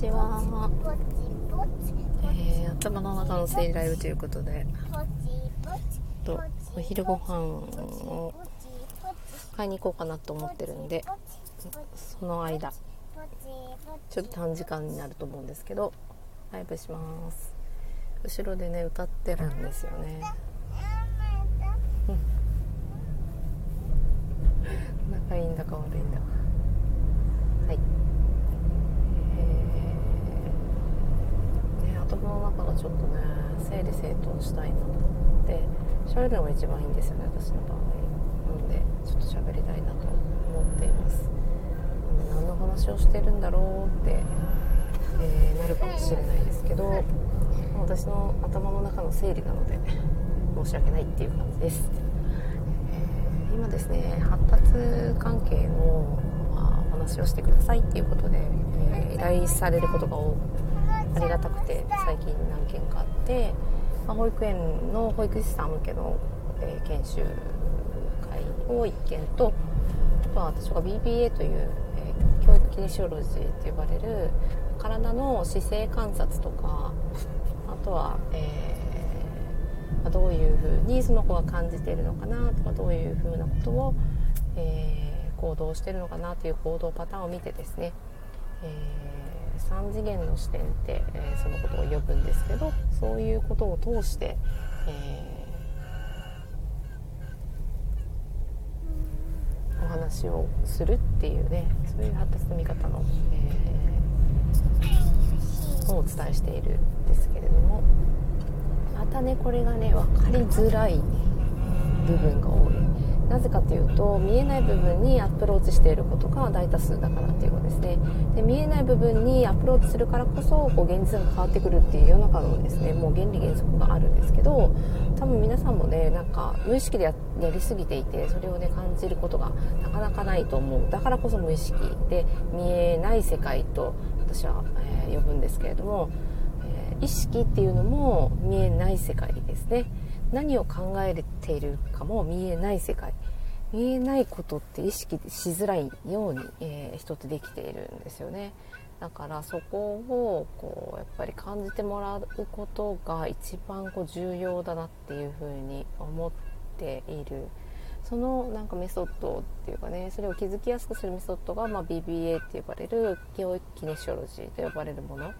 ちは、えー、頭の中の整理ライブということでとお昼ご飯を買いに行こうかなと思ってるんでその間ちょっと短時間になると思うんですけどライブします。後ろでね歌ってるんですよね、仲いいんだか悪いんだかはいえー、ね頭の中がちょっとね整理整頓したいなと思って喋るのが一番いいんですよね私の場合。なのでちょっと喋りたいなと思っています。何の話をしてるんだろうって、えー、なるかもしれないですけど私の頭の中の整理なので申し訳ないっていう感じです、えー、今ですね発達関係の、まあ、お話をしてくださいっていうことで、えー、依頼されることが多ありがたくて最近何件かあって、まあ、保育園の保育士さん向けの、えー、研修会を1件とあとは私が BBA という、え教育キネシオロジーと呼ばれる体の姿勢観察とかあとは、えー、どういうふうにその子が感じているのかなとかどういうふうなことを、えー、行動してるのかなという行動パターンを見てですね、えー、3次元の視点って、えそのことを呼ぶんですけどそういうことを通して、えお話をするっていうねそういう発達の見方の、えー、をお伝えしているんですけれどもまたねこれがね分かりづらい部分が多い。なぜかというと見えない部分にアプローチしていることが大多数だからっていうことですね。で見えない部分にアプローチするからこそこう現実が変わってくるっていう世の中のですね。もう原理原則があるんですけど多分皆さんもねなんか無意識でやりすぎていてそれをね感じることがなかなかないと思う。だからこそ無意識で見えない世界と私は、えー、呼ぶんですけれども意識っていうのも見えない世界ですね。何を考えているかも見えない世界。見えないことって意識しづらいように、えー、人ってできているんですよね。だからそこをこうやっぱり感じてもらうことが一番こう重要だなっていうふうに思っている。そのなんかメソッドっていうかねそれを気づきやすくするメソッドが、まあ、BBA って呼ばれる教育キネシオロジーと呼ばれるもの。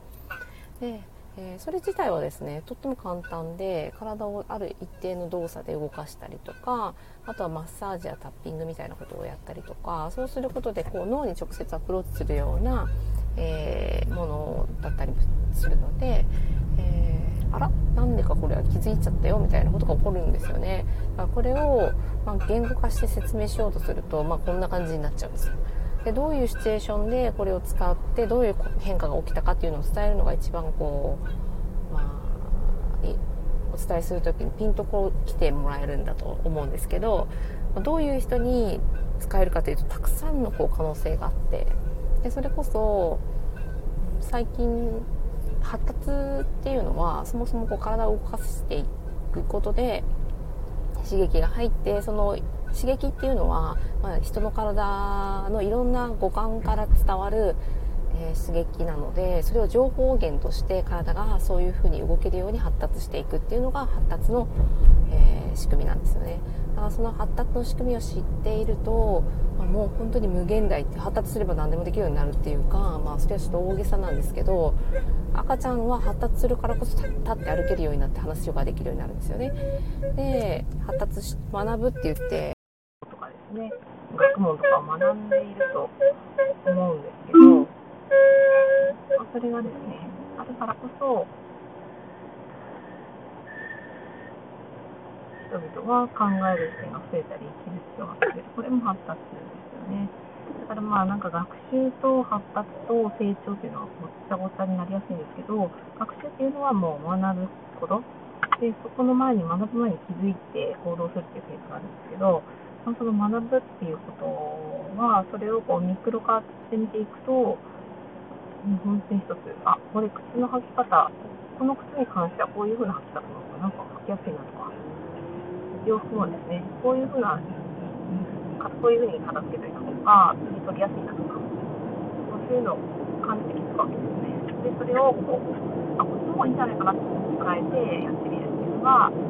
でえー、それ自体はですねとっても簡単で体をある一定の動作で動かしたりとかあとはマッサージやタッピングみたいなことをやったりとかそうすることでこう脳に直接アプローチするような、えー、ものだったりもするので、えー、あらなんでかこれは気づいちゃったよみたいなことが起こるんですよね。だからこれを、ま、言語化して説明しようとすると、まあ、こんな感じになっちゃうんですよ。でどういうシチュエーションでこれを使ってどういう変化が起きたかっていうのを伝えるのが一番こう、まあ、お伝えする時にピンとこう来てもらえるんだと思うんですけどどういう人に使えるかというとたくさんのこう可能性があってでそれこそ最近発達っていうのはそもそもこう体を動かしていくことで刺激が入ってその刺激っていうのは、まあ、人の体のいろんな五感から伝わる、えー、刺激なのでそれを情報源として体がそういうふうに動けるように発達していくっていうのが発達の、えー、仕組みなんですよね。だからその発達の仕組みを知っていると、まあ、もう本当に無限大って発達すれば何でもできるようになるっていうか、まあ、それはちょっと大げさなんですけど赤ちゃんは発達するからこそ立って歩けるようになって話ができるようになるんですよね。で発達し学ぶって言ってね、学問とかを学んでいると思うんですけど、まあ、それがですね、あるからこそ、人々は考える視点が増えたり、生きる必要が増える。これも発達ですよね。だからまあなんか学習と発達と成長っていうのはごっちゃごちゃになりやすいんですけど、学習っていうのはもう学ぶこと。で、そこの前に学ぶ前に気づいて行動するっていうケースがあるんですけど、その学ぶっていうことは、それをこうミクロ化してみていくと、本当に一つ、あ、これ靴の履き方、この靴に関してはこういう風な履き方なの方がなんか履きやすいなとか、洋服もですね、こういう風な、こういう風に片付けといた方が、取りやすいなとか、そういうのを感じてきたわけですね。でそれをこうあこっちもいいんじゃないかなって変えてやってみるっていうのが、うん、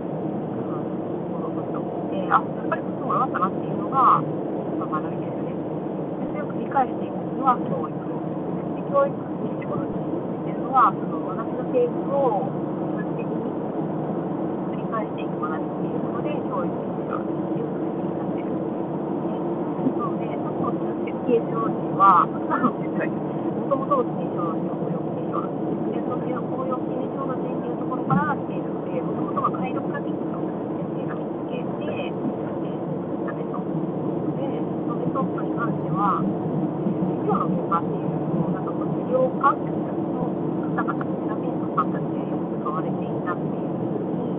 行動として思ってあやっぱりこっちも良かったなっていうのが、まあ、学びですね。でそれを繰り返していくのは教育。で教育に仕事っていうのはその学びのテイクを数字的に繰り返していく学びっていうことで教育にしろっていうふうになってる。んですねなのでさっきの設計書にはもともとの設計書に応用形書でその応用形書の人っていうところから来ているのでもともとは回路プラティックの先生が見つけて、えー、たメソッドでそのメソッドに関しては授業の現場っていうのをなんかこう授業家の方々セラピストさんたちでよく使われていたっていうふうに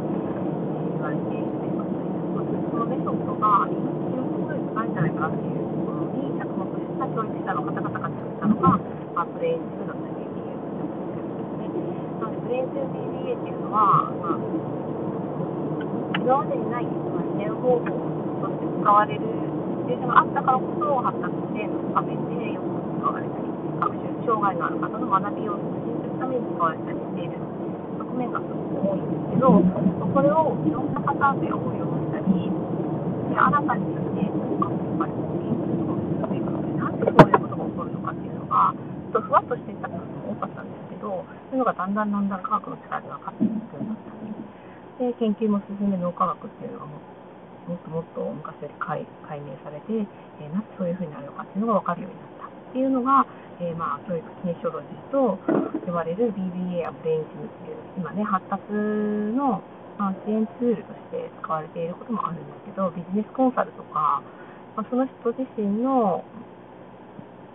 言われているそのメソッドが今非常にすごいんじゃないかなっていうところに着目した教育者の方々が作ったのがまあ、ブレイン2だったり BBA だったりするんですね。なので、ブレイン2 BBA っていうのは、まあ、今までにない、まあ、支援方法として使われるシチュエーションがあったからこそ、発達支援の場面でよく使われたり、学習障害のある方の学びを促進するために使われたりしている側面がすごく多いんですけど、これをいろんなパターンで応用したり、で新たにですね、効果をやっぱり大きいことなんでそういうことが起こるのかっていうのがちょ、っとふわっとしていた部分も多かったんですけど、そういうのがだんだんだんだん科学の力で分かっていくようになったり、で、研究も進んで脳科学っていうのがももっともっと昔より解解明されて、えー、なぜそういうふうになるのかっていうのが分かるようになったっていうのが、えー、まあ、教育キネシオロジと呼ばれる BBA やブレインジムっていう、今ね、発達の、まあ、支援ツールとして使われていることもあるんですけど、ビジネスコンサルとか、まあ、その人自身の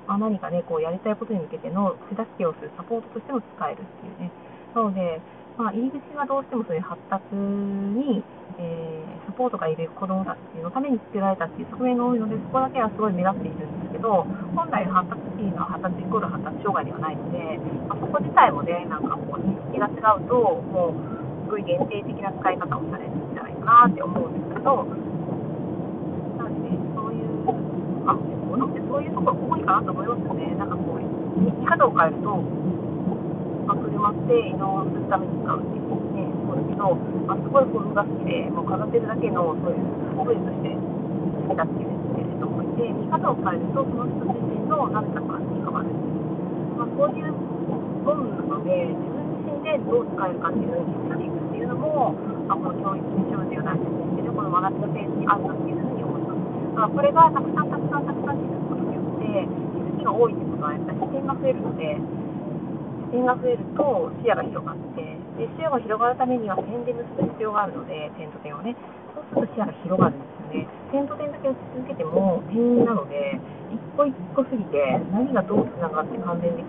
まあ、何かね、こうやりたいことに向けての手助けをするサポートとしても使えるっていうね。なので、まあ、入り口はどうしてもそういう発達に、えー、サポートがいる子どもたちのために作られたっていう側面が多いので、そこだけはすごい目立っているんですけど、本来発達っていうのは発達イコール発達障害ではないので、まあ、そこ自体もね、なんかこう認識が違うと、もう、すごい限定的な使い方をされるんじゃないかなって思うんですけど、なので、そういう、あ、ものってそういうところが多いかなと思いますよね。なんかこう、見方を変えると、まあ、車って移動するために使うっていうね、そうだけど、まあ、すごいフォルムが好きで、もう飾ってるだけの、そういうオブジェとして好きだっていう人もいて、見方を変えると、その人自身の何かが変わる。まあ、そういう本なので、自分自身でどう使えるかっていうのを気づいていくっていうのも、まあ、この教育に障子が大事ですけど、この学びのページにあるなっていうふうに思いまあ、これがたくさんたくさんたくさん気づくことによって気づきが多いってことはやっぱり視点が増えるので視点が増えると視野が広がってで視野が広がるためには点で結ぶ必要があるので点と点をね。そうすると視野が広がるんですよね。点と点だけ打ち続けても点なので一個一個過ぎて何がどうつながって関連でき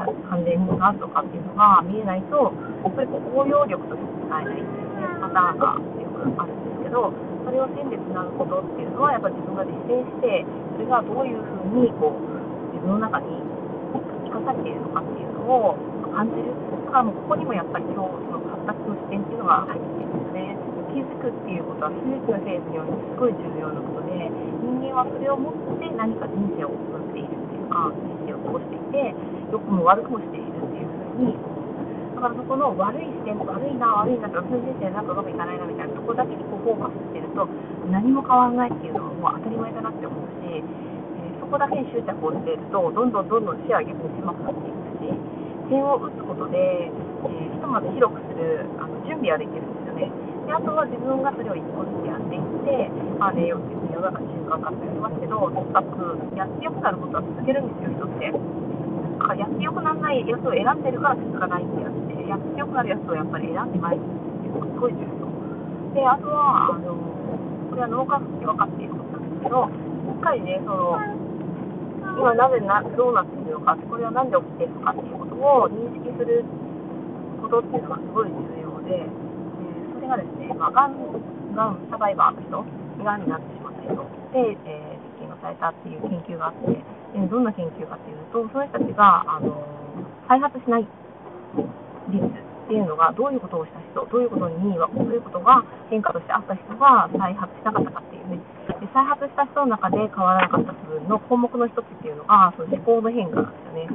関連があるのかっていうのが見えないとやっぱりこう応用力として使えないっていうねパターンがよくあるんですけどそれを線でつなぐことっていうのはやっぱ自分が実践してそれがどういうふうにこう自分の中に生かされているのかっていうのを感じるだからもうここにもやっぱり今日その発達の視点っていうのが入っているんですね気づくっていうことは全てのフェーズにおいてすごい重要なことで人間はそれを持って何か人生を送っているっていうか人生を過ごしていて良くも悪くもしているっていうふうに。だからそこの悪い視点、悪いな、悪いなって、私の人生なんかうまくいかないなみたいなとこだけにこうフォーカスしてると、何も変わらないっていうのはもう当たり前だなって思うし、えー、そこだけに執着をしていると、どんどんどんどん視野は逆に狭くなっていくし、点を打つことで、えー、ひとまず広くするあの準備はできるんですよね。であとは自分がそれを一個ずつやっていって、まあね、世の中習慣化って言いますけど、とにかくやってよくなることは続けるんですよ、人って。だかやってよくならないやつを選んでるから続かないってやつで、やってよくなるやつをやっぱり選んでないっていうのがすごい重要。で、あとは、あの、これは脳科学で分かっていることなんですけど、しっかりね、その、今なぜな、どうなっているのか、これは何で起きているのかっていうことを認識することっていうのがすごい重要で、えー、それがですね、まあ、がん、サバイバーの人、がんになってしまった人で、えー、実験がされたっていう研究があって、えどんな研究かっていうと、その人たちが、あの再発しない率っていうのが、どういうことをした人、どういうことに、どういうことが変化としてあった人が再発しなかったかっていうね、再発した人の中で変わらなかった部分の項目の一つっていうのが、その思考の変化なんですよね。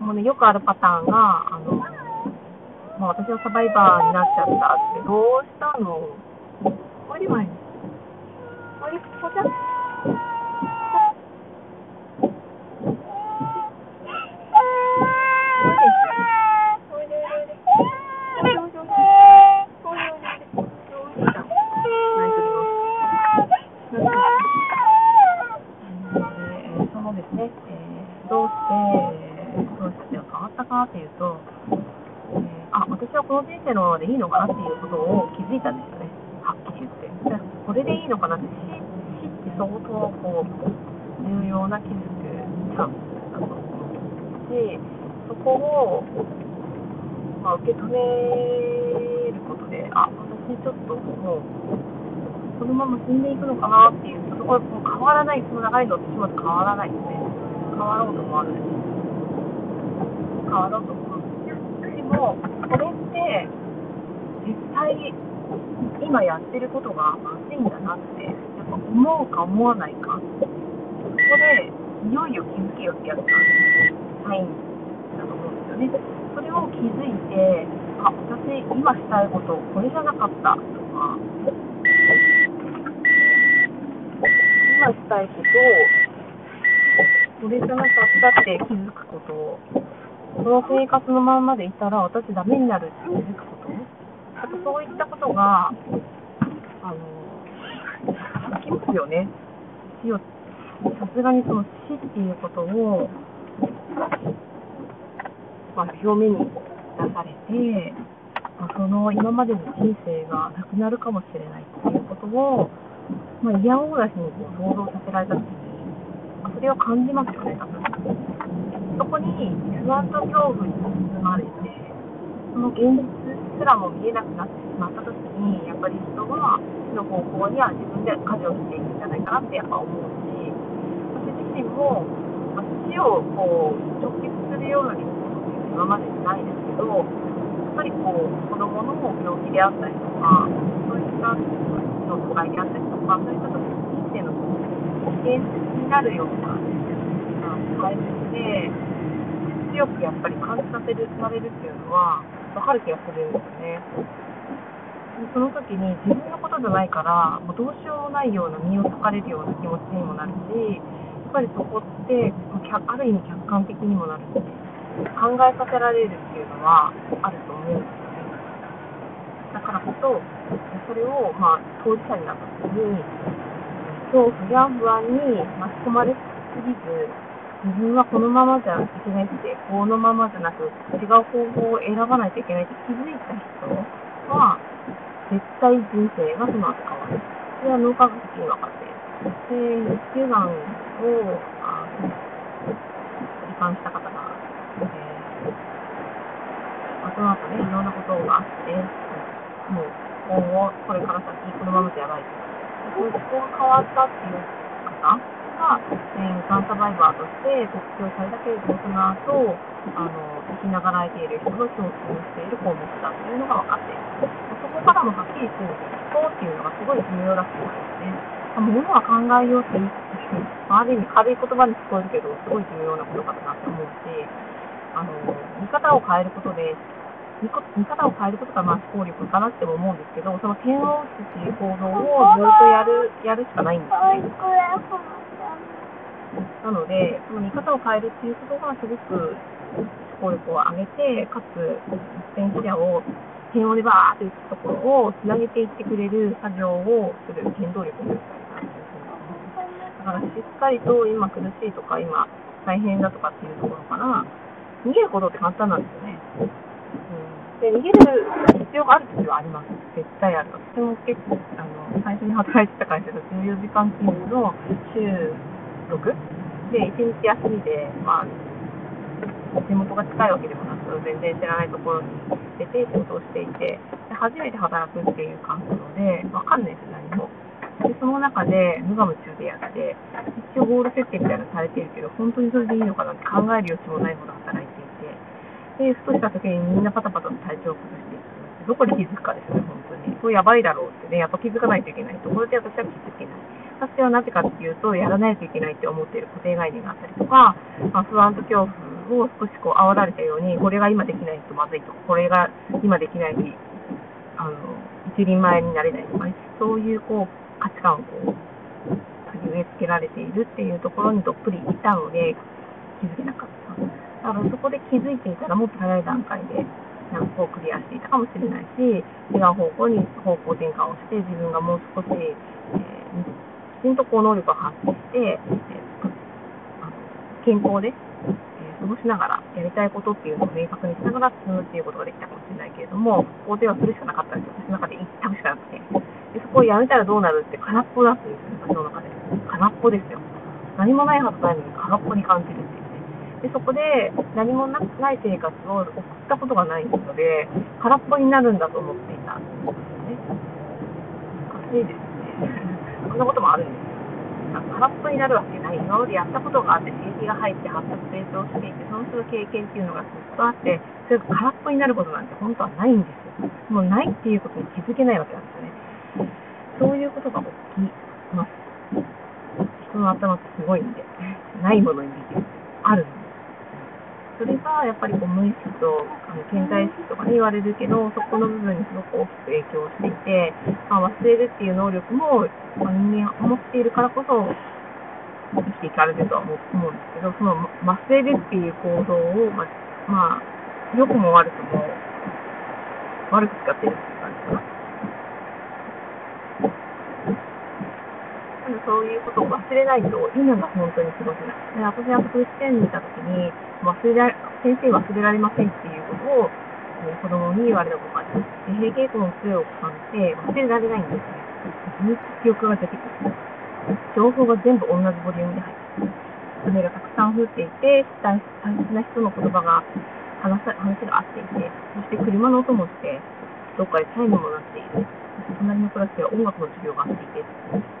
もうね、よくあるパターンが、あの、もう私はサバイバーになっちゃったって、どうしたの？おいでまい。おいで、こちゃん。おいで。おいでおいで。おいでおいでおいで。おいでおいでおいで。おいでおいで。おいで。泣いております。えーそのですね、えーどうして、えー、この人たちが変わったかっていうと、えーあ、私はこの人生のままでいいのかなっていうことを気づいたんですよね。はっきり言って。だからこれでいいのかなって、死死って相当こう、重要な気づくチャンスだと思うし、そこを、まあ、受け止めることで、あ、私ちょっともう、このまま進んでいくのかなっていう、そこはもう変わらない、その長いのってまず変わらないので。変わろうと思わない。変わろうと思う。でも、これって、実際、今やってることがまずいんだなって、やっぱ思うか思わないか。そこで、いよいよ気づけよってやつがサインですよね。それを気づいて、あ、私今したいこと、これじゃなかったとか、今したいことを、これじゃなかったって気づくこと、この生活のまんまでいたら私ダメになるって気づくこと、あとそういったことが、あの、起きますよね。死を、さすがにその死っていうことを、まあ、表面に出されて、まあ、その今までの人生がなくなるかもしれないっていうことを、まあ、嫌おうなしにこう想像させられたときに、まあ、それを感じますよね、多分。そこに不安と恐怖に包まれて、その現実すらも見えなくなってしまったときに、やっぱり人は死の方向には自分で舵を切っていくんじゃないかなってやっぱ思うし、私自身も、死をこう直結するような出来事っていうのは今までにないですけど、やっぱりこう子供の病気であったりとか、そういったの障害であったりとか、そういった時に人生の現実になるようなタイミングで、強くやっぱり感じさせるされるっていうのは、わかる気がするんですよね。でその時に自分のことじゃないから、もうどうしようもないような身を裂かれるような気持ちにもなるし、やっぱりそこって、ある意味客観的にもなるし、考えさせられるっていうのはあると思うんですよね。だからこそ、それを、まあ、当事者になった時に、恐怖や不安に巻き込まれすぎず、自分はこのままじゃいけないって、このままじゃなく、違う方法を選ばないといけないって気づいた人は、絶対人生がその後変わる。それは脳科学的に分かっている。で、子宮がんを、あ、罹患した方が、えその後ね、いろんなことがあって、もう今後、これから先、このままじゃやばいと。でここが変わったっていう方が、えー、がんサバイバーとして特徴されたけれども、その後、あの、生きながらえている人の共通している項目だっていうのが分かっている。そこからもはっきりするそうっていうのがすごい重要だと思うんですね。ものは考えようって言って、ある意味軽い言葉に聞こえるけど、すごい重要なことかなって思うし、あの、見方を変えることで、見方を変えることがまあ思考力かなって思うんですけど、その点を打つっていう行動をずっとやる、やるしかないんですよね。なので、その見方を変えるっていうことがすごく思考力を上げて、かつ、戦者を点をでバーって打つところをつなげていってくれる作業をする原動力になるかなというふうに思います。だからしっかりと今苦しいとか、今大変だとかっていうところから、逃げることって簡単なんですよね。で、逃げる必要がある時はあります。絶対ある。私も結構、あの、最初に働いてた会社が14時間勤務の週6で、1日休みで、まあ、地元が近いわけでもなく、全然知らないところに出て仕事をしていて、で初めて働くっていう環境で、わかんないです、何も。で、その中で無我夢中でやって、一応ゴール設定みたいなのされてるけど、本当にそれでいいのかなって考える余地もないほど働いて、で、ふとした時にみんなパタパタと体調を崩していく。どこで気づくかですね、本当に。これやばいだろうってね、やっぱ気づかないといけないところで私は気づけない。私はなぜかっていうと、やらないといけないって思っている固定概念があったりとか、まあ、不安と恐怖を少しこう煽られたように、これが今できないとまずいとか、これが今できないあの一人前になれないとか、そういうこう価値観をこう植え付けられているっていうところにどっぷりいたので、気づけなかった。だからそこで気づいていたらもっと早い段階で、なんかこうクリアしていたかもしれないし、違う方向に方向転換をして、自分がもう少し、えーきちんとこう能力を発揮して、えー、健康で、えー、過ごしながらやりたいことっていうのを明確にしながら進むっていうことができたかもしれないけれども、肯定はするしかなかったんです。私の中で一択しかなくて。でそこをやめたらどうなるって空っぽだっていう私の中で。空っぽですよ。何もないはずないのに空っぽに感じる。で、そこで何もない生活を送ったことがないので、空っぽになるんだと思っていたんですよね。おかしいですね。そんなこともあるんですよ。空っぽになるわけない。今までやったことがあって、刺激が入って発達成長していて、その人の経験っていうのがずっとあって、それが空っぽになることなんて本当はないんですよ。もうないっていうことに気づけないわけなんですよね。そういうことが起きます。人の頭ってすごいんで、ないものにできる。あるんで。それがやっぱりこう無意識と健在意識とかに言われるけど、そこの部分にすごく大きく影響していて、まあ、忘れるっていう能力も、まあ、人間は持っているからこそ、生きていかれるとは思うんですけど、その忘れるっていう行動を、まあ、まあ、良くも悪くも、悪く使っているっていう感じかな。そういうことを忘れないと今が本当に過ごせない。で私は福祉園にいた時に忘れら先生忘れられませんっていうことを、え子供に言われたことがあります。で平均校の強いお子さんって忘れられないんです。ね。ずっと記憶が出てくる。情報が全部同じボリュームで入ってる。爪がたくさん降っていて、大切な人の言葉が話話が合っていて、そして車の音もして、どっかでチャイムも鳴っている。隣のクラスでは音楽の授業があっていて、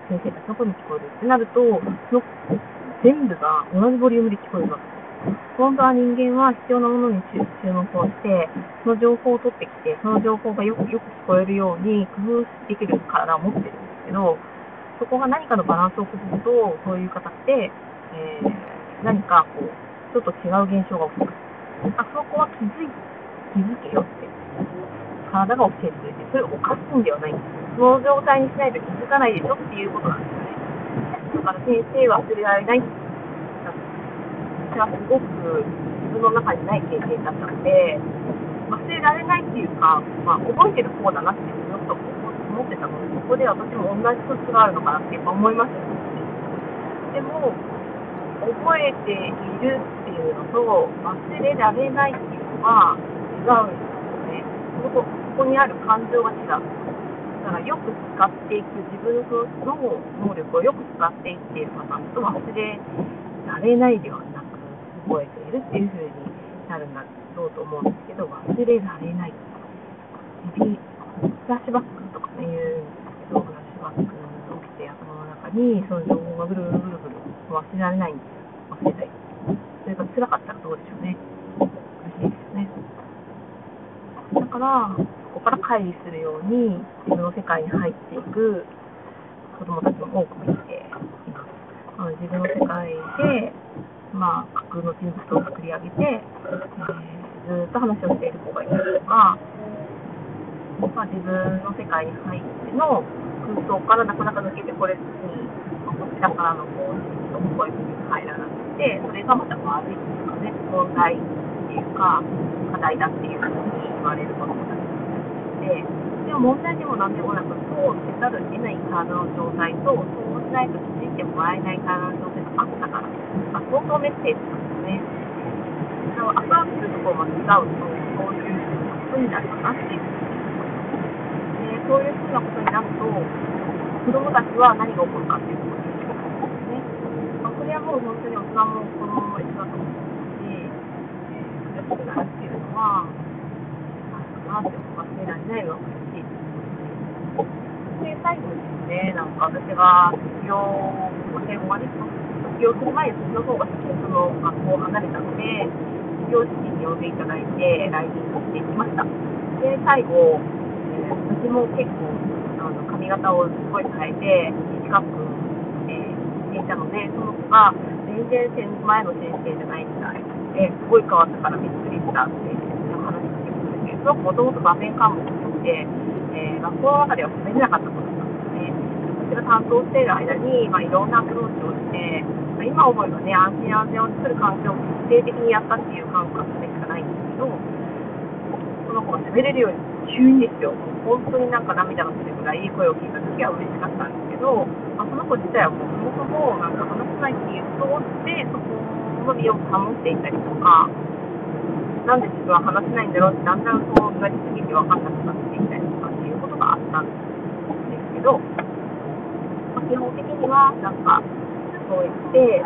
先生たちの声に聞こえるってなると、その全部が同じボリュームで聞こえるわけです。本当は人間は必要なものに注目をして、その情報を取ってきて、その情報がよくよく聞こえるように工夫できる体を持ってるんですけど、そこが何かのバランスを崩すと、そういう形で、えー、何かこう、ちょっと違う現象が起きます。あそこは気づい気づけよって体が教えてくれて、それを犯すんではない。その状態にしないと気づかないでしょっていうことなんですよね。だから先生は忘れられない。私はすごく自分の中にない経験だったので、忘れられないっていうか、まあ、覚えてる方だなっていうのをちょっと思ってたので、そこで私も同じ素質があるのかなってやっぱ思いましたでも、覚えているっていうのと忘れられないっていうのは違うんですよね。こにある感情が違う。だからよく使っていく自分の能力をよく使っていっている方と忘れられないではなく覚えているっていう風になるんだろうと思うんですけど忘れられないとかフラッシュバックとかね言うんですけどフラッシュバック起きて頭の中にその情報がぐるぐるぐるぐる忘れられないんですよ忘れたいそれが辛かったらどうでしょうね苦しいですよねだからここから乖離するように自分の世界に入っていく子どもたちも多く見ています。あの自分の世界で、まあ、架空の人物を作り上げて、えー、ずっと話をしている子がいたりとか、まあ、自分の世界に入っての空想からなかなか抜けてこれずに、まあ、こちらからのこうと声に入らなくて、それがまた悪いというかね、問題っていうか、課題だっていうふうに言われることもで、でも問題でも何でもなく、そうせざるを得ない体の状態と、そうしないと気づいてもらえない体の状態があったから、まあ、相当メッセージなんですね。でも、アプローチするところを間違うと、そういうことになるかなっていう。で、そういうふうなことになると、子供たちは何が起こるかっていうことになるんですね。まあ、これはもう本当に大人も子供も一緒だと思うし、えー、苦しくなるっていうのは、なって忘れられないのは嬉しいです。で、最後にですね、なんか私が卒業、英語がね、卒業する前にそっちの方が先にその学校を離れたので、卒業式に呼んでいただいて、来日をしていきました。で、最後、えー、私も結構、あの髪型をすごい変えて、短く、えー、していたので、その子が、全然前の先生じゃないみたいですごい変わったからびっくりしたってしてく、もともと場面科目として、えー、学校の中では喋れなかったことなんですね。私が担当している間に、まあ、いろんなアプローチをして、まあ、今思えばね、安心安全を作る環境を徹底的にやったっていう感覚でしかないんですけど、その子が喋れるように急にですよ、本当になんか涙が出るぐらいい声を聞いた時は嬉しかったんですけど、まあ、その子自体はもうそもそもなんか話せないっていう人で、そこの身を保っていたりとか、なんで自分は話せないんだろうってだんだんそうなりすぎて分かんなくなっていったりとかっていうことがあったんですけど、まあ、基本的にはなんかそうやって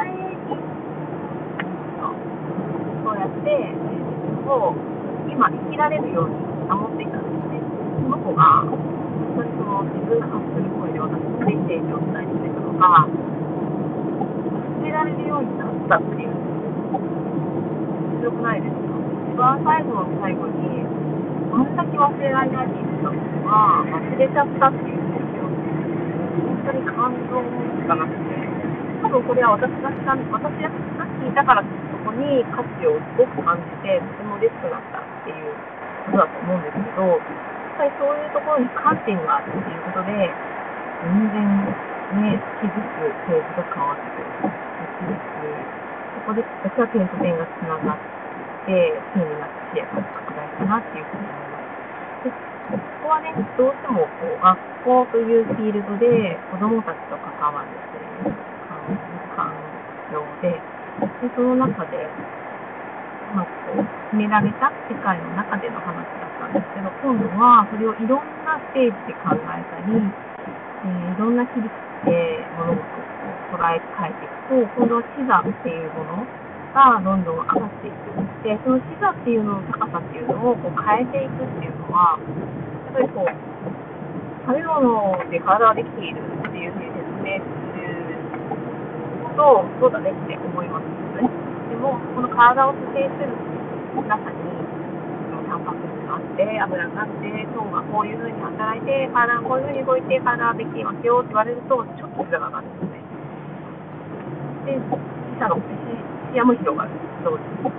そうやって自分を今生きられるように保っていたんですね。その子が本当にその自分が発する声で私のメッセージを伝えてくれたのが、忘れられるようになったっていう強くないですか？番最後の最後に、あんだけ忘れられないって言ってたのが、忘れちゃったっていうんですよ。本当に感動しかなくて。多分これは私がした私が聞いたからそこに価値をすごく感じて、とても嬉しくなったっていうことだと思うんですけど、やっぱりそういうところに観点があるっていうことで、全然ね、気づくフェーズが変わってくる。気づくこで私は点と点がつながって、線になって視野が拡大かなっていうふうに思います。でここはね、どうしてもこう学校というフィールドで子どもたちと関わるという環境で、でその中で、まあ、こう決められた世界の中での話だったんですけど、今度はそれをいろんなステージで考えたり、えー、いろんな切り口で物事を捉え変えていくと、今度は視座っていうものがどんどん上がっていく。で、その視座っていうのの高さっていうのをこう変えていくっていうのは、やっぱりこう、食べ物で体ができているっていうふうに説明すると、そうだねって思いますよね。でも、この体を蘇生する中に、タンパク質があって、油があって、糖がこういうふうに働いて、体がこういうふうに動いて、体ができてますよって言われると、ちょっと膝が上がるんですね。で、死者の視野も広がる。同時に。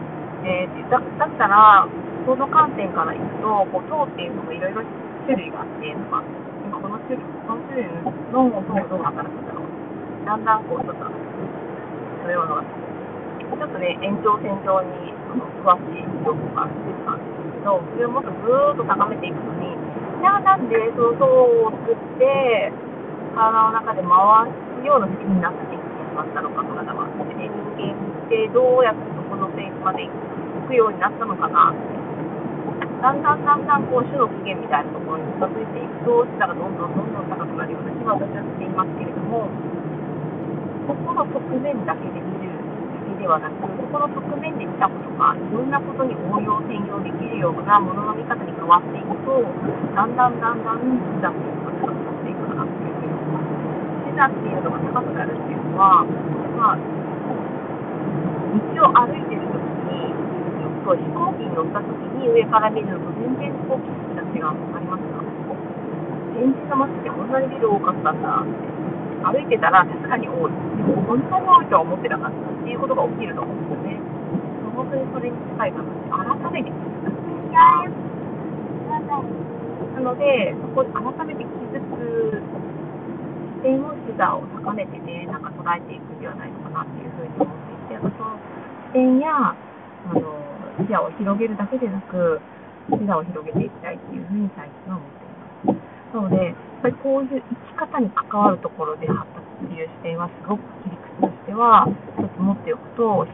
えー、だだったら、その観点からいくと、こう糖っていうのもいろいろ種類があって、とか、今この種類、この種類の糖がどう働くんだろう。だんだんこう、ちょっと、そういうのが、ちょっとね、延長線上にその詳しい情報が出てたんですけど、それをもっとずーっと高めていくのに、じゃあなんでその糖を作って、体の中で回すような仕組みになっていくまったのかとかだわ人間てどうやってそこのフェイスまで行くようになったのかなだんだんだんだんこう種の起源みたいなところに近づいていくと質がどんどんどんどん高くなるような気は私はしていますけれどもここの側面だけで見るだけではなくここの側面で見たことがいろんなことに応用転用できるようなものの見方に変わっていくとだんだんだんだん質が高くなっていくかなっていうふうに思います。座っていうのが高くなるっていうのは、まあ、道を歩いてる時に、えっと飛行機に乗った時に上から見ると全然こう景色が違うありますか現実の街ってこんなにビル多かったんだって。歩いてたら確かに多い。でも本当に多いとは思ってなかったっていうことが起きると思うんですよね。本当にそれに近いかな改めて気づく。なので、そこで改めて気づく視点を視座を高めてね、なんか捉えていくんではないのかなっていうふうに思っていて、その視点や、あの、視野を広げるだけでなく、視座を広げていきたいっていうふうに最近は思っています。なので、やっぱりこういう生き方に関わるところで発達っていう視点はすごく切り口としては、一つ持っておくと、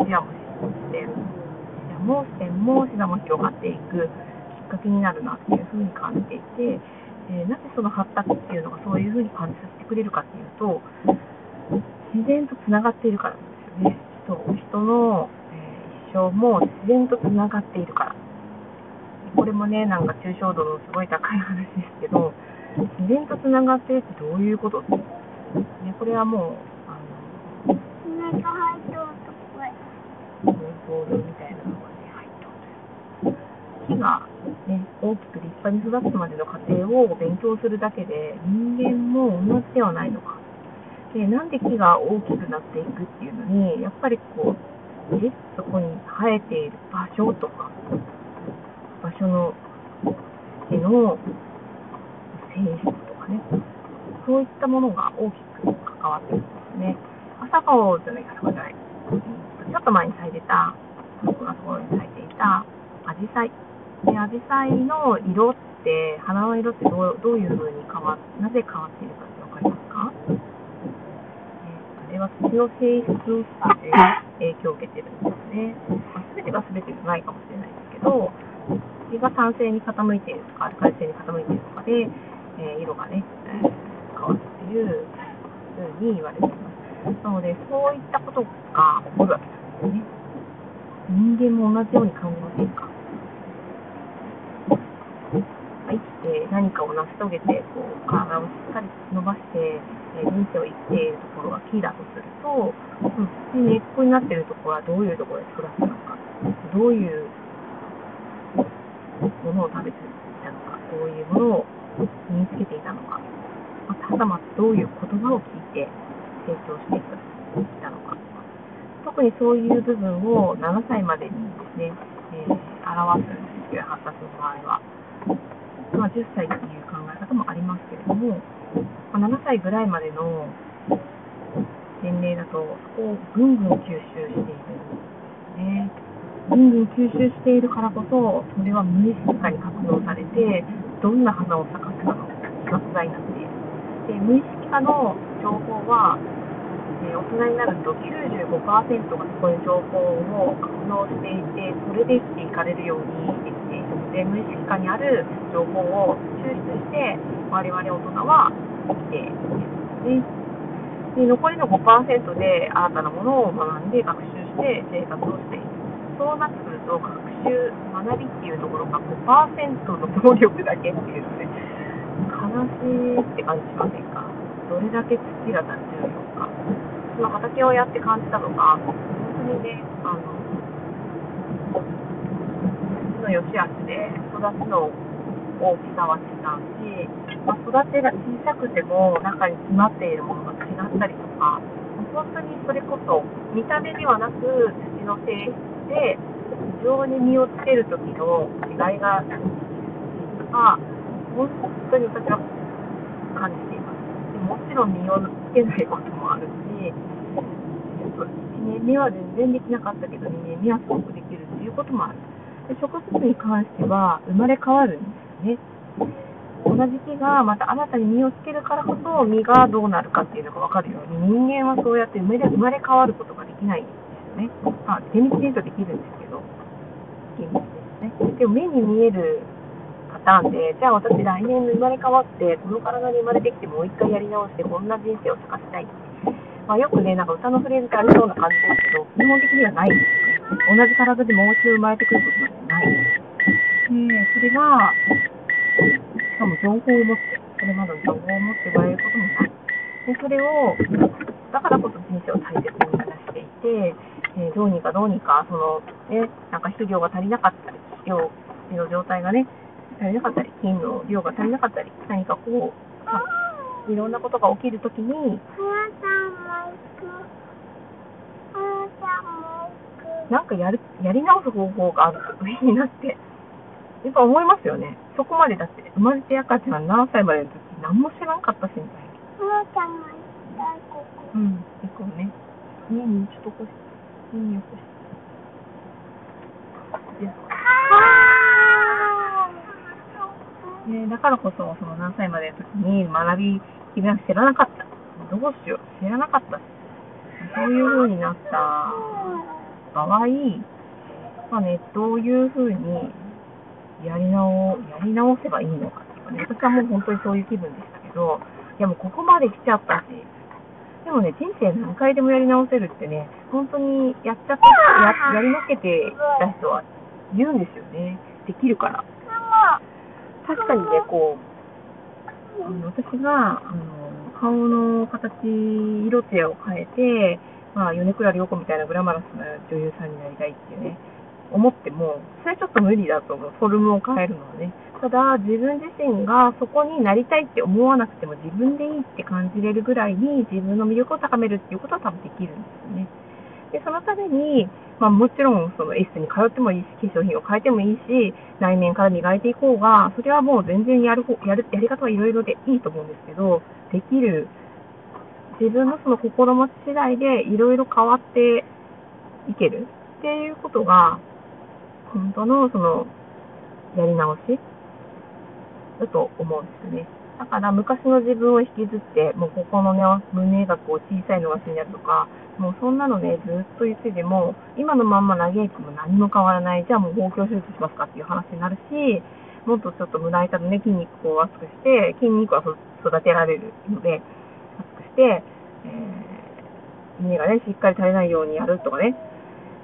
視野も視野も視点も視座も広がっていくきっかけになるなっていうふうに感じていて、えー、なぜその発達っていうのがそういうふうに感じさせてくれるかっていうと、自然とつながっているからですね。人人の、え、一生も自然とつながっているから。これもね、なんか抽象度のすごい高い話ですけど、自然とつながっているってどういうこと、ね、これはもう、あの、ボールみたいなのがね、入っておる。木がね、大きく立派に育つまでの過程を勉強するだけで人間も同じではないのかで、なんで木が大きくなっていくっていうのに、やっぱりこう、えそこに生えている場所とか、場所の土の性質とかね、そういったものが大きく関わってくるんですね。朝顔じゃない、朝顔じゃない。ちょっと前に咲いてた、僕のところに咲いていた、アジサイ。で、アジサイの色って、花の色ってどうどういう風に変わなぜ変わっているかってわかりますか、えー、あれは土の性質をして影響を受けてるんですね。まあ、全てが全てじゃないかもしれないですけど、土が酸性に傾いているとか、アルカリ性に傾いているとかで、えー、色がね、えー、変わるっていう風に言われています。なので、そういったことが起こるわけなんですね。人間も同じように感じませんか生きて何かを成し遂げてこう体をしっかり伸ばして、え人生を生きているところが木だとすると、うん、根っこになっているところはどういうところで育ったのかどういうものを食べていたのかどういうものを身につけていたのか、またはたまたどういう言葉を聞いて成長していったのか特にそういう部分を7歳までにですね、えー、表すんですよ発達の場合は。まあ、10歳っていう考え方もありますけれども、まあ、7歳ぐらいまでの年齢だと、そこをぐんぐん吸収しているんですね。ぐんぐん吸収しているからこそ、それは無意識化に格納されて、どんな花を咲かせたのか、が不在になっている。で、無意識化の情報は、えー、大人になると95%がそこに情報を格納していて、それで生きていかれるようにできているので、無意識化にある情報を抽出して、我々大人は生きているんですね。で残りの5%で新たなものを学んで学習して生活をしている。そうなってくると、学習、学びっていうところが5%の能力だけっていうので、悲しいって感じしませんか？どれだけ土が立ちるのか。その畑をやって感じたのが、本当にね、あの、土の良し悪しで育つの大きさは違うし、まあ、育てが小さくても中に詰まっているものが違ったりとか、本当にそれこそ見た目ではなく土の性質で非常に実をつける時の違いがあるとか、本当に私は感じています。もちろん実をつけないこともある、1年目は全然できなかったけど、2年目はすごくできるっていうこともある。で植物に関しては生まれ変わるんですね。同じ木がまた新たに実をつけるからこそ実がどうなるかっていうのが分かるように人間はそうやって生まれ変わることができないんですよね。まあ、厳密に言うとできるんですけど、厳密ですね。でも目に見えるパターンで、じゃあ私来年生まれ変わって、この体に生まれてきてもう一回やり直して、こんな人生を探したい。まあ、よくね、なんか歌のフレーズってありそうな感じですけど、基本的にはないです。同じ体でもう一度生まれてくることなんてない。で、それが、しかも情報を持って、それまでの情報を持って生まれることもない。で、それを、だからこそ人生を大切に目指していて、えー、どうにかどうにか、その、ね、なんか肥料が足りなかったり、量、の状態がね、足りなかったり、菌の量が足りなかったり、何かこう、いろんなことが起きるときに、なんかやるやり直す方法があると上になって、やっぱ思いますよね。そこまでだって、生まれて赤ちゃん何歳までの時何も知らんかったしみたいな。ちゃんもここ。うん、行こうね。家にちょっと起こして。家に起こして。ね、だからこそ、その何歳までの時に学び、君は知らなかった。どうしよう、知らなかった。そういう風になった場合、まあね、どういう風にやり直、やり直せばいいのかっていうかね、私はもう本当にそういう気分でしたけど、いやもうここまで来ちゃったし、でもね、人生何回でもやり直せるってね、本当にやっちゃって、ややりのけてきた人は言うんですよね。できるから。確かにね、こう、あの私が、あの、顔の形、色艶を変えて、まあ、米倉涼子みたいなグラマラスな女優さんになりたいっていうね、思っても、それはちょっと無理だと思う。フォルムを変えるのはね。ただ、自分自身がそこになりたいって思わなくても自分でいいって感じれるぐらいに自分の魅力を高めるっていうことは多分できるんですよね。で、そのために、まあもちろんそのエスに通ってもいいし、化粧品を変えてもいいし、内面から磨いていこうが、それはもう全然やる、やる、やり方はいろいろでいいと思うんですけど、できる、自分のその心持ち次第でいろいろ変わっていけるっていうことが、本当のその、やり直し？だと思うんですよね。だから昔の自分を引きずって、もうここのね、胸がこう小さいのが死んだとか、もうそんなのね、ずっと言ってても、今のまんま嘆いても何も変わらない。じゃあもう包協手術しますかっていう話になるし、もっとちょっと胸板のね、筋肉を厚くして、筋肉は育てられるので、厚くして、えー、胸がね、しっかり足りないようにやるとかね、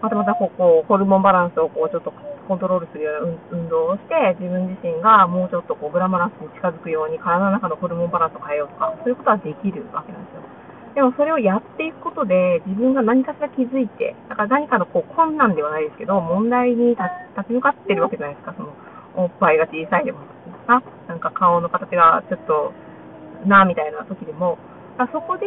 またまたここ、ホルモンバランスをこうちょっとコントロールするような運動をして、自分自身がもうちょっとこうグラマラスに近づくように体の中のホルモンバランスを変えようとか、そういうことはできるわけなん。ですよ。でもそれをやっていくことで、自分が何かしら気づいて、だから何かのこう困難ではないですけど、問題に立ち向かってるわけじゃないですか、その、おっぱいが小さいでもさ、なん。か顔の形がちょっとな、みたいな時でも、あそこで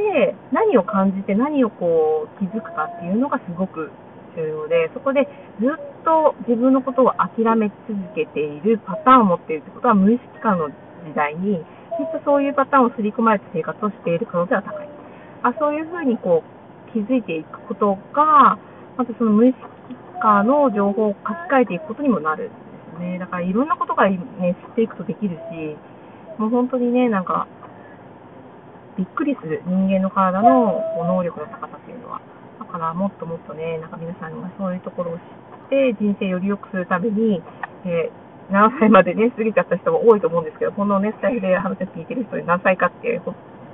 何を感じて何をこう気づくかっていうのがすごく重要で、そこでずっと自分のことを諦め続けているパターンを持っているってことは、無意識化の時代に、きっとそういうパターンを刷り込まれた生活をしている可能性は高い。あそういうふうにこう気づいていくことが、またその無意識化の情報を書き換えていくことにもなるんですね。だからいろんなことがね、知っていくとできるし、もう本当にね、なんか、びっくりする人間の体の能力の高さっていうのは。だからもっともっとね、なんか皆さんがそういうところを知って人生より良くするために、えー、何歳までね、過ぎちゃった人も多いと思うんですけど、このね、スタイルで話を聞いてる人に何歳かって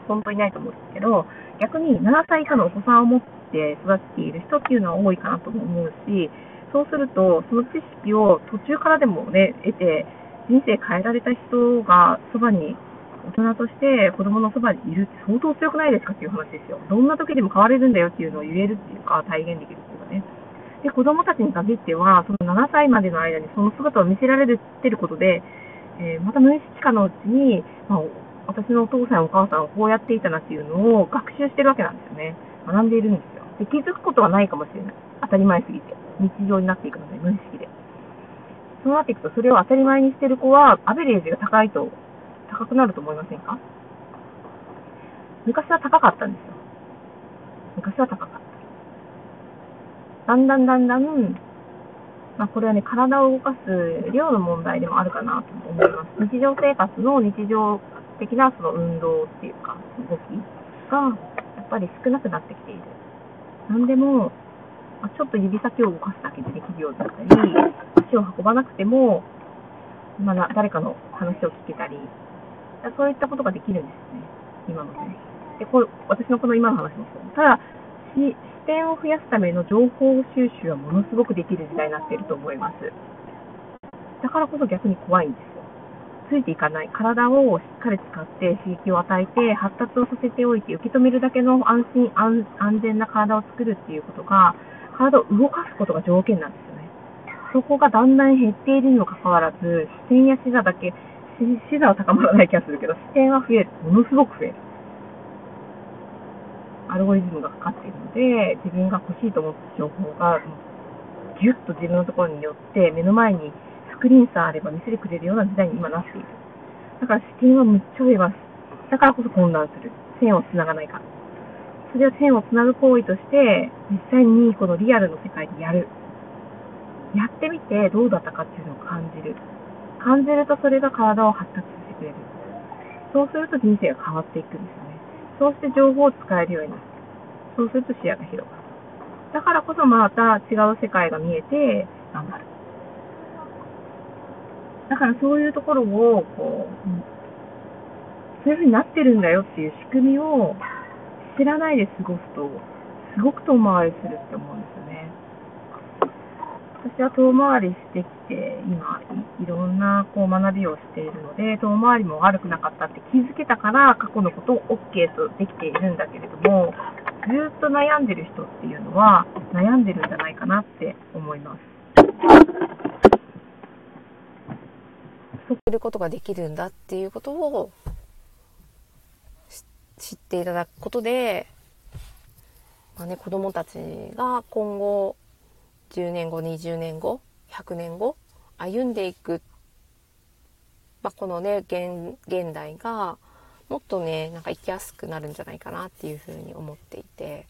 本当にないと思うんですけど、逆に7歳以下のお子さんを持って育っている人っていうのは多いかなとも思うし、そうすると、その知識を途中からでもね、得て、人生変えられた人がそばに大人として子供のそばにいるって相当強くないですかっていう話ですよ。どんな時でも変われるんだよっていうのを言えるっていうか、体現できるっていうかね。で、子供たちに限っては、その7歳までの間にその姿を見せられてることで、えー、また無意識化のうちに、まあ、私のお父さんお母さんはこうやっていたなっていうのを学習してるわけなんですよね。学んでいるんですよ。で、気づくことはないかもしれない。当たり前すぎて。日常になっていくので、無意識で。そうなっていくと、それを当たり前にしてる子は、アベレージが高いと高くなると思いませんか？昔は高かったんですよ。昔は高かった。だんだんだんだん、まあこれはね、体を動かす量の問題でもあるかなと思います。日常生活の日常的なその運動っていうか、動きが、やっぱり少なくなってきている。なんでも、まちょっと指先を動かすだけでできるようになったり、足を運ばなくても、まあ、誰かの話を聞けたり、そういったことができるんですね、今のね。でこれ私のこの今の話もそう。ただ視点を増やすための情報収集はものすごくできる時代になっていると思います。だからこそ逆に怖いんですよ。ついていかない。体をしっかり使って刺激を与えて、発達をさせておいて、受け止めるだけの安心安、安全な体を作るっていうことが、体を動かすことが条件なんですよね。そこがだんだん減っているにもかかわらず、視線や視座だけ視座は高まらない気がするけど、視点は増える。ものすごく増える。アルゴリズムがかかっているので、自分が欲しいと思った情報が、ぎゅっと自分のところによって、目の前にスクリーンさえあれば見せてくれるような時代に今なっている。だから視点はむっちゃ増えます。だからこそ混乱する。線を繋がないかそれを線を繋ぐ行為として、実際にこのリアルの世界でやる。やってみてどうだったかっていうのを感じる。感じるとそれが体を発達してくれる。そうすると人生が変わっていくんですよね。そうして情報を使えるようになる。そうすると視野が広がる。だからこそまた違う世界が見えて頑張る。だからそういうところを、こう、そういう風になってるんだよっていう仕組みを知らないで過ごすと、すごく遠回りするって思うんです。私は遠回りしてきて、今い、いろんなこう学びをしているので、遠回りも悪くなかったって気づけたから、過去のことを OK とできているんだけれども、ずっと悩んでる人っていうのは、悩んでるんじゃないかなって思います。することができるんだっていうことを知っていただくことで、まあね、子供たちが今後10年後20年後100年後歩んでいく、まあ、このね現現代がもっとねなんか生きやすくなるんじゃないかなっていうふうに思っていて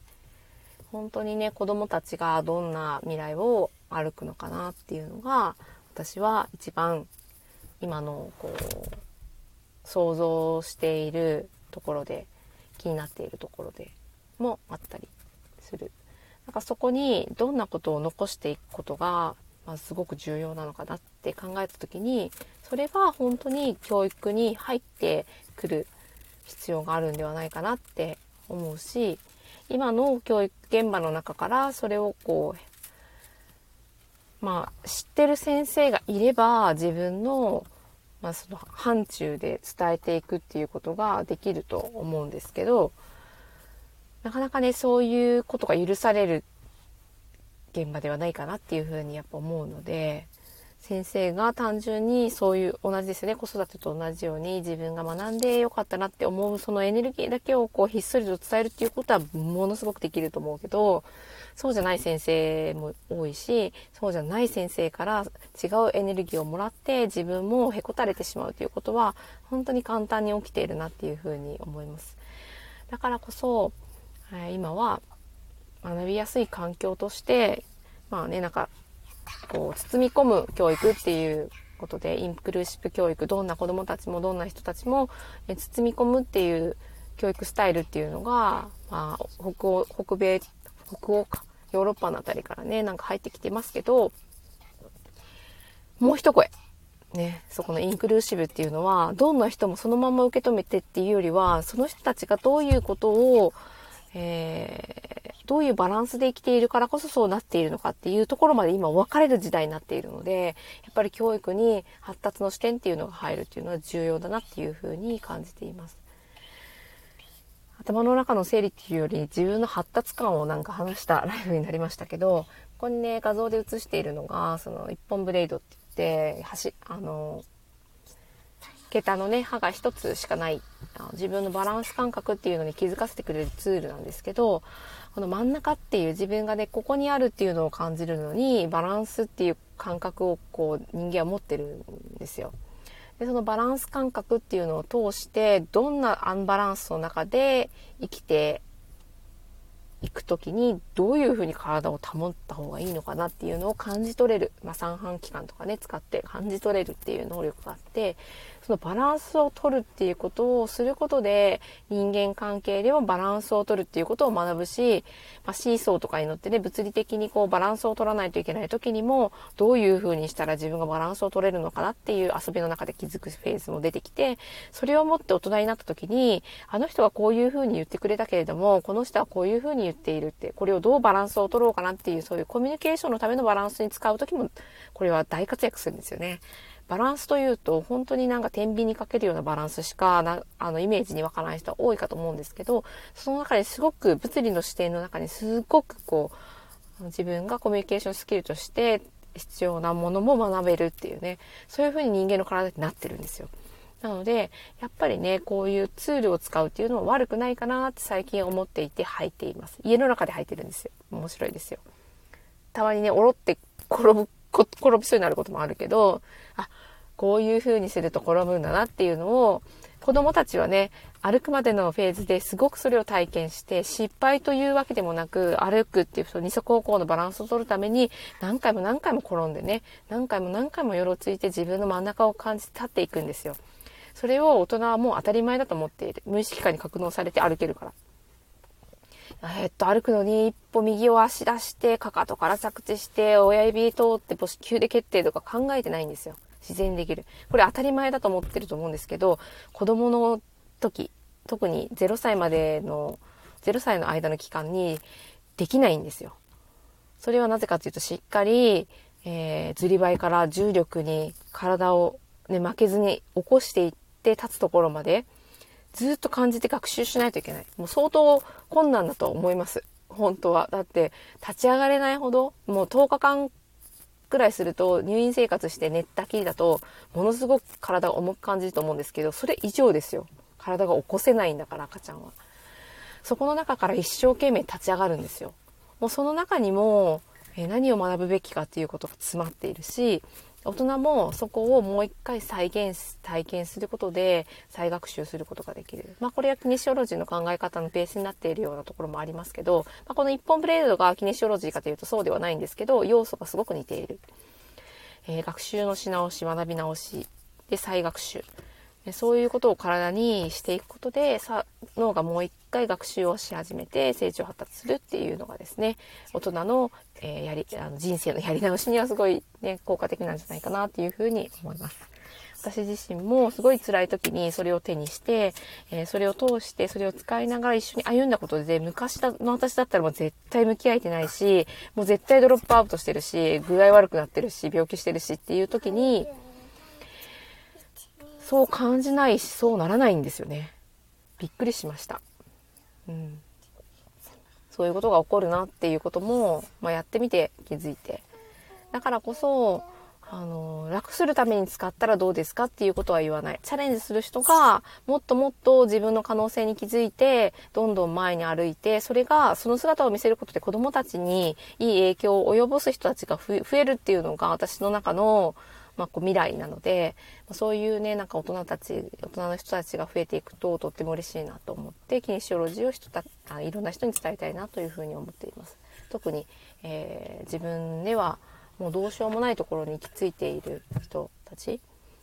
本当にね子供たちがどんな未来を歩くのかなっていうのが私は一番今のこう想像しているところで気になっているところでもあったりする。なんかそこにどんなことを残していくことが、まあ、すごく重要なのかなって考えた時にそれは本当に教育に入ってくる必要があるんではないかなって思うし今の教育現場の中からそれをこうまあ知ってる先生がいれば自分の,、まあその範疇で伝えていくっていうことができると思うんですけどなかなかねそういうことが許される現場ではないかなっていうふうにやっぱ思うので先生が単純にそういう同じですね子育てと同じように自分が学んでよかったなって思うそのエネルギーだけをこうひっそりと伝えるっていうことはものすごくできると思うけどそうじゃない先生も多いしそうじゃない先生から違うエネルギーをもらって自分もへこたれてしまうということは本当に簡単に起きているなっていうふうに思います。だからこそ今は学びやすい環境としてまあねなんかこう包み込む教育っていうことでインクルーシブ教育どんな子どもたちもどんな人たちも包み込むっていう教育スタイルっていうのが、まあ、北欧北米北欧かヨーロッパのあたりからねなんか入ってきてますけどもう一声ね、そこのインクルーシブっていうのはどんな人もそのまま受け止めてっていうよりはその人たちがどういうことを、えどういうバランスで生きているからこそそうなっているのかっていうところまで今分かれる時代になっているので、やっぱり教育に発達の視点っていうのが入るっていうのは重要だなっていうふうに感じています。頭の中の整理っていうより自分の発達感をなんか話したライブになりましたけど、ここにね、画像で映しているのが、その一本ブレードって言って、端、あの、桁のね、歯が一つしかない、自分のバランス感覚っていうのに気づかせてくれるツールなんですけど、この真ん中っていう自分がね、ここにあるっていうのを感じるのに、バランスっていう感覚をこう人間は持ってるんですよ。で、そのバランス感覚っていうのを通して、どんなアンバランスの中で生きていく時にどういうふうに体を保った方がいいのかなっていうのを感じ取れる、まあ、三半規管とかね使って感じ取れるっていう能力があってそのバランスを取るっていうことをすることで人間関係でもバランスを取るっていうことを学ぶし、まあ、シーソーとかに乗ってね物理的にこうバランスを取らないといけない時にもどういうふうにしたら自分がバランスを取れるのかなっていう遊びの中で気づくフェーズも出てきてそれをもって大人になった時にあの人がこういうふうに言ってくれたけれどもこの人はこういうふうに言っているってこれをどうバランスを取ろうかなっていうそういうコミュニケーションのためのバランスに使う時もこれは大活躍するんですよね。バランスというと本当になんか天秤にかけるようなバランスしかなあのイメージに湧からない人は多いかと思うんですけどその中ですごく物理の視点の中にすごくこう自分がコミュニケーションスキルとして必要なものも学べるっていうねそういうふうに人間の体ってなってるんですよ。なのでやっぱりねこういうツールを使うっていうのは悪くないかなって最近思っていて履いています。家の中で履いてるんですよ。面白いですよ。たまにねおろって転ぶ転びそうになることもあるけど、あ、こういう風にすると転ぶんだなっていうのを、子供たちはね、歩くまでのフェーズですごくそれを体験して、失敗というわけでもなく、歩くっていう二足歩行のバランスを取るために、何回も何回も転んでね、何回も何回もよろついて自分の真ん中を感じて立っていくんですよ。それを大人はもう当たり前だと思っている。無意識化に格納されて歩けるから。えー、っと、歩くのに一歩右を足出して、かかとから着地して、親指通って母子球で決定とか考えてないんですよ。自然にできる。これ当たり前だと思ってると思うんですけど、子供の時、特に0歳までの、0歳の間の期間にできないんですよ。それはなぜかというと、しっかり、えー、ずりばいから重力に体を、ね、負けずに起こしていって立つところまで、ずっと感じて学習しないといけない。もう相当困難だと思います。本当は。だって、立ち上がれないほど、もう10日間ぐらいすると入院生活して寝たきりだとものすごく体が重く感じると思うんですけどそれ以上ですよ体が起こせないんだから赤ちゃんはそこの中から一生懸命立ち上がるんですよもうその中にもえ何を学ぶべきかっていうことが詰まっているし大人もそこをもう一回再現体験することで再学習することができる。まあこれはキネシオロジーの考え方のベースになっているようなところもありますけど、まあ、この一本ブレードがキネシオロジーかというとそうではないんですけど、要素がすごく似ている。えー、学習のし直し、学び直し、で再学習。そういうことを体にしていくことでさ脳がもう一回学習をし始めて成長発達するっていうのがですね大人の,、えー、やりあの人生のやり直しにはすごい、ね、効果的なんじゃないかなっていうふうに思います。私自身もすごい辛い時にそれを手にして、えー、それを通してそれを使いながら一緒に歩んだことで昔の私だったらもう絶対向き合えてないしもう絶対ドロップアウトしてるし具合悪くなってるし病気してるしっていう時にそう感じないし、そうならないんですよね。びっくりしました。うん。そういうことが起こるなっていうことも、まあ、やってみて気づいて。だからこそ、あの、楽するために使ったらどうですかっていうことは言わない。チャレンジする人が、もっともっと自分の可能性に気づいて、どんどん前に歩いて、それが、その姿を見せることで子供たちにいい影響を及ぼす人たちが増えるっていうのが、私の中の、まあ、こう未来なのでそういうねなんか大人たち大人の人たちが増えていくととっても嬉しいなと思ってキネシオロジーを人たあいろんな人に伝えたいなというふうに思っています。特に、えー、自分ではもうどうしようもないところに行き着いている人たち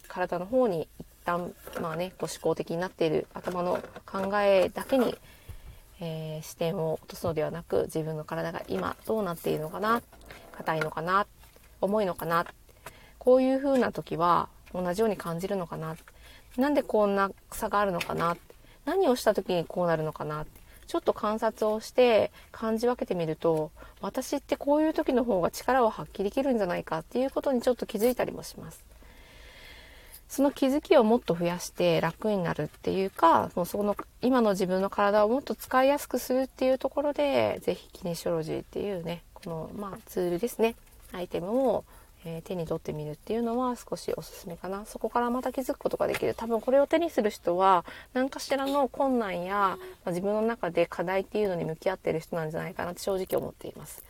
体の方に一旦まあねこう思考的になっている頭の考えだけに、えー、視点を落とすのではなく自分の体が今どうなっているのかな硬いのかな重いのかなこういう風な時は同じように感じるのかな。なんでこんな差があるのかな。何をした時にこうなるのかな。ちょっと観察をして感じ分けてみると私ってこういう時の方が力を発揮できるんじゃないか。っていうことにちょっと気づいたりもします。その気づきをもっと増やして楽になるっていうか、もうその今の自分の体をもっと使いやすくするっていうところで、ぜひキネシオロジーっていうね、このまあツールですね、アイテムをえー、手に取ってみるっていうのは少しおすすめかな。そこからまた気づくことができる。多分これを手にする人は何かしらの困難や、まあ、自分の中で課題っていうのに向き合ってる人なんじゃないかなって正直思っています。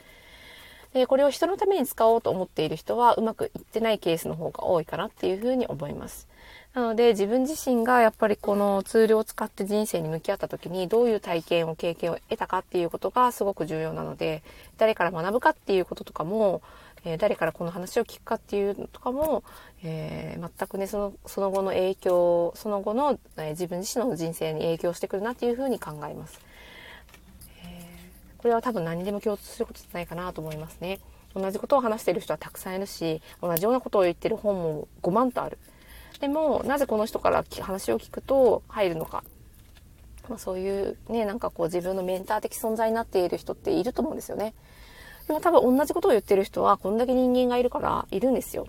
でこれを人のために使おうと思っている人はうまくいってないケースの方が多いかなっていうふうに思います。なので自分自身がやっぱりこのツールを使って人生に向き合った時にどういう体験を経験を得たかっていうことがすごく重要なので誰から学ぶかっていうこととかもえー、誰からこの話を聞くかっていうのとかも、えー、全くねそのその後の影響その後の、えー、自分自身の人生に影響してくるなっていうふうに考えます、えこれは多分何にでも共通することじゃないかなと思いますね。同じことを話している人はたくさんいるし同じようなことを言ってる本も5万とある。でもなぜこの人から話を聞くと入るのか。まあ、そういうねなんかこう自分のメンター的存在になっている人っていると思うんですよね。でも多分同じことを言ってる人はこんだけ人間がいるからいるんですよ。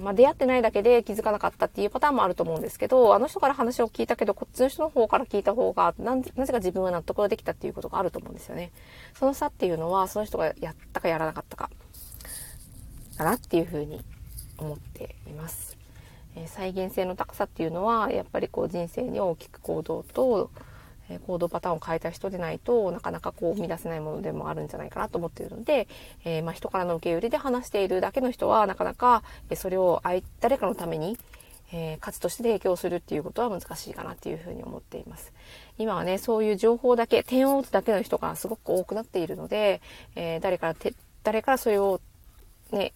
まあ、出会ってないだけで気づかなかったっていうパターンもあると思うんですけど、あの人から話を聞いたけど、こっちの人の方から聞いた方が、なぜか自分は納得ができたっていうことがあると思うんですよね。その差っていうのは、その人がやったかやらなかったか、だなっていうふうに思っています。えー、再現性の高さっていうのは、やっぱりこう人生に大きく行動と、行動パターンを変えた人でないとなかなかこう生み出せないものでもあるんじゃないかなと思っているので、えー、まあ、人からの受け売りで話しているだけの人はなかなかそれを誰かのためにえー、価値として提供するっていうことは難しいかなっていうふうに思っています。今はね、そういう情報だけ、点を打つだけの人がすごく多くなっているので、えー、誰から誰からそれをね、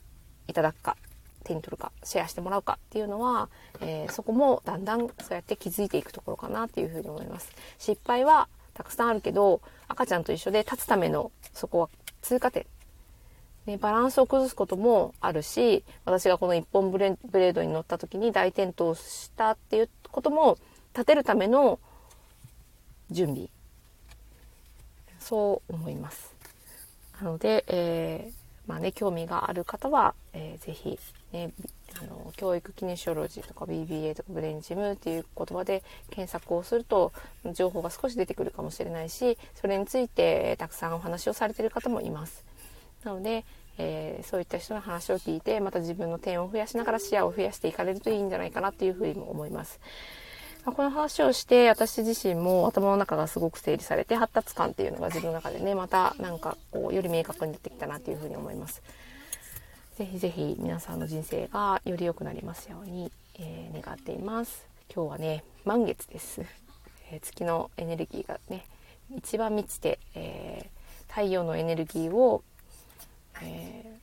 いただくか手に取るかシェアしてもらうかっていうのは、えー、そこもだんだんそうやって気づいていくところかなっていうふうに思います。失敗はたくさんあるけど赤ちゃんと一緒で立つためのそこは通過点、ね、バランスを崩すこともあるし私がこの一本ブレードに乗った時に大転倒したっていうことも立てるための準備そう思います。なので、えーまあね、興味がある方は、えー、ぜひ、ね、あの教育キネシオロジーとか BBA とかブレインジムっていう言葉で検索をすると情報が少し出てくるかもしれないしそれについてたくさんお話をされている方もいます。なので、えー、そういった人の話を聞いてまた自分の点を増やしながら視野を増やしていかれるといいんじゃないかなっていうふうにも思います。ま、この話をして私自身も頭の中がすごく整理されて発達感っていうのが自分の中でねまたなんかこうより明確になってきたなっていうふうに思います。ぜひぜひ皆さんの人生がより良くなりますように、えー、願っています。今日はね満月です、えー、月のエネルギーがね一番満ちて、えー、太陽のエネルギーを、え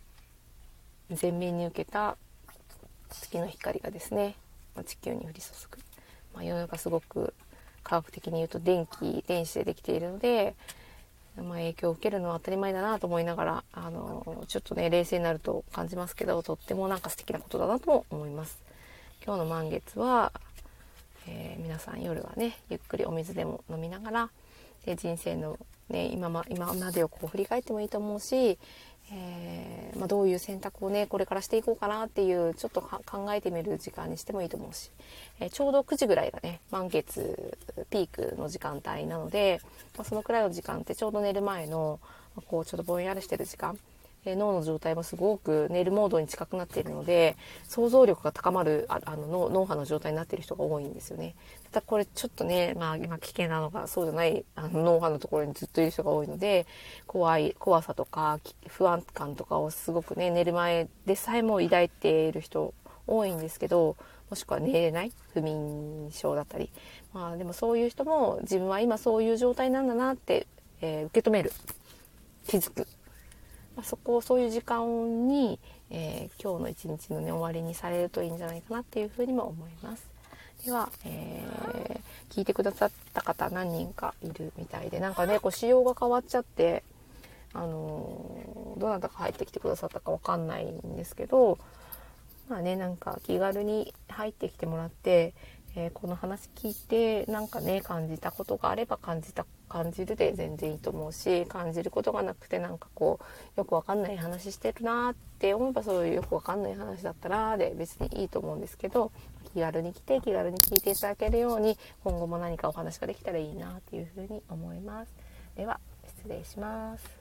ー、前面に受けた月の光がですね地球に降り注ぐ、まあ、世の中すごく科学的に言うと電気電子でできているので、まあ、影響を受けるのは当たり前だなと思いながらあのちょっとね冷静になると感じますけどとってもなんか素敵なことだなと思います。今日の満月は、えー、皆さん夜はねゆっくりお水でも飲みながらで人生の、ね、今ま今までをこう振り返ってもいいと思うし、えー、まあ、どういう選択をねこれからしていこうかなっていうちょっと考えてみる時間にしてもいいと思うし、えー、ちょうど9時ぐらいがね満月ピークの時間帯なので、まあ、そのくらいの時間ってちょうど寝る前のこうちょっとぼんやりしてる時間え脳の状態もすごく寝るモードに近くなっているので想像力が高まるああの脳波の状態になっている人が多いんですよね。ただこれちょっとね、まあ、今危険なのがそうじゃないあの脳波のところにずっといる人が多いので怖い怖さとか不安感とかをすごくね寝る前でさえも抱いている人多いんですけどもしくは寝れない不眠症だったり。まあでもそういう人も自分は今そういう状態なんだなって、えー、受け止める。気づく。まあ、そこをそういう時間に、えー、今日の一日のね終わりにされるといいんじゃないかなっていうふうにも思います。では、えー、聞いてくださった方何人かいるみたいでなんかねこう仕様が変わっちゃってあのー、どなたか入ってきてくださったかわかんないんですけどまあねなんか気軽に入ってきてもらって、えー、この話聞いてなんかね感じたことがあれば感じた感じるで全然いいと思うし感じることがなくてなんかこうよくわかんない話してるなって思えばそういうよくわかんない話だったらで別にいいと思うんですけど気軽に来て気軽に聞いていただけるように今後も何かお話ができたらいいなっていうふうに思います。では失礼します。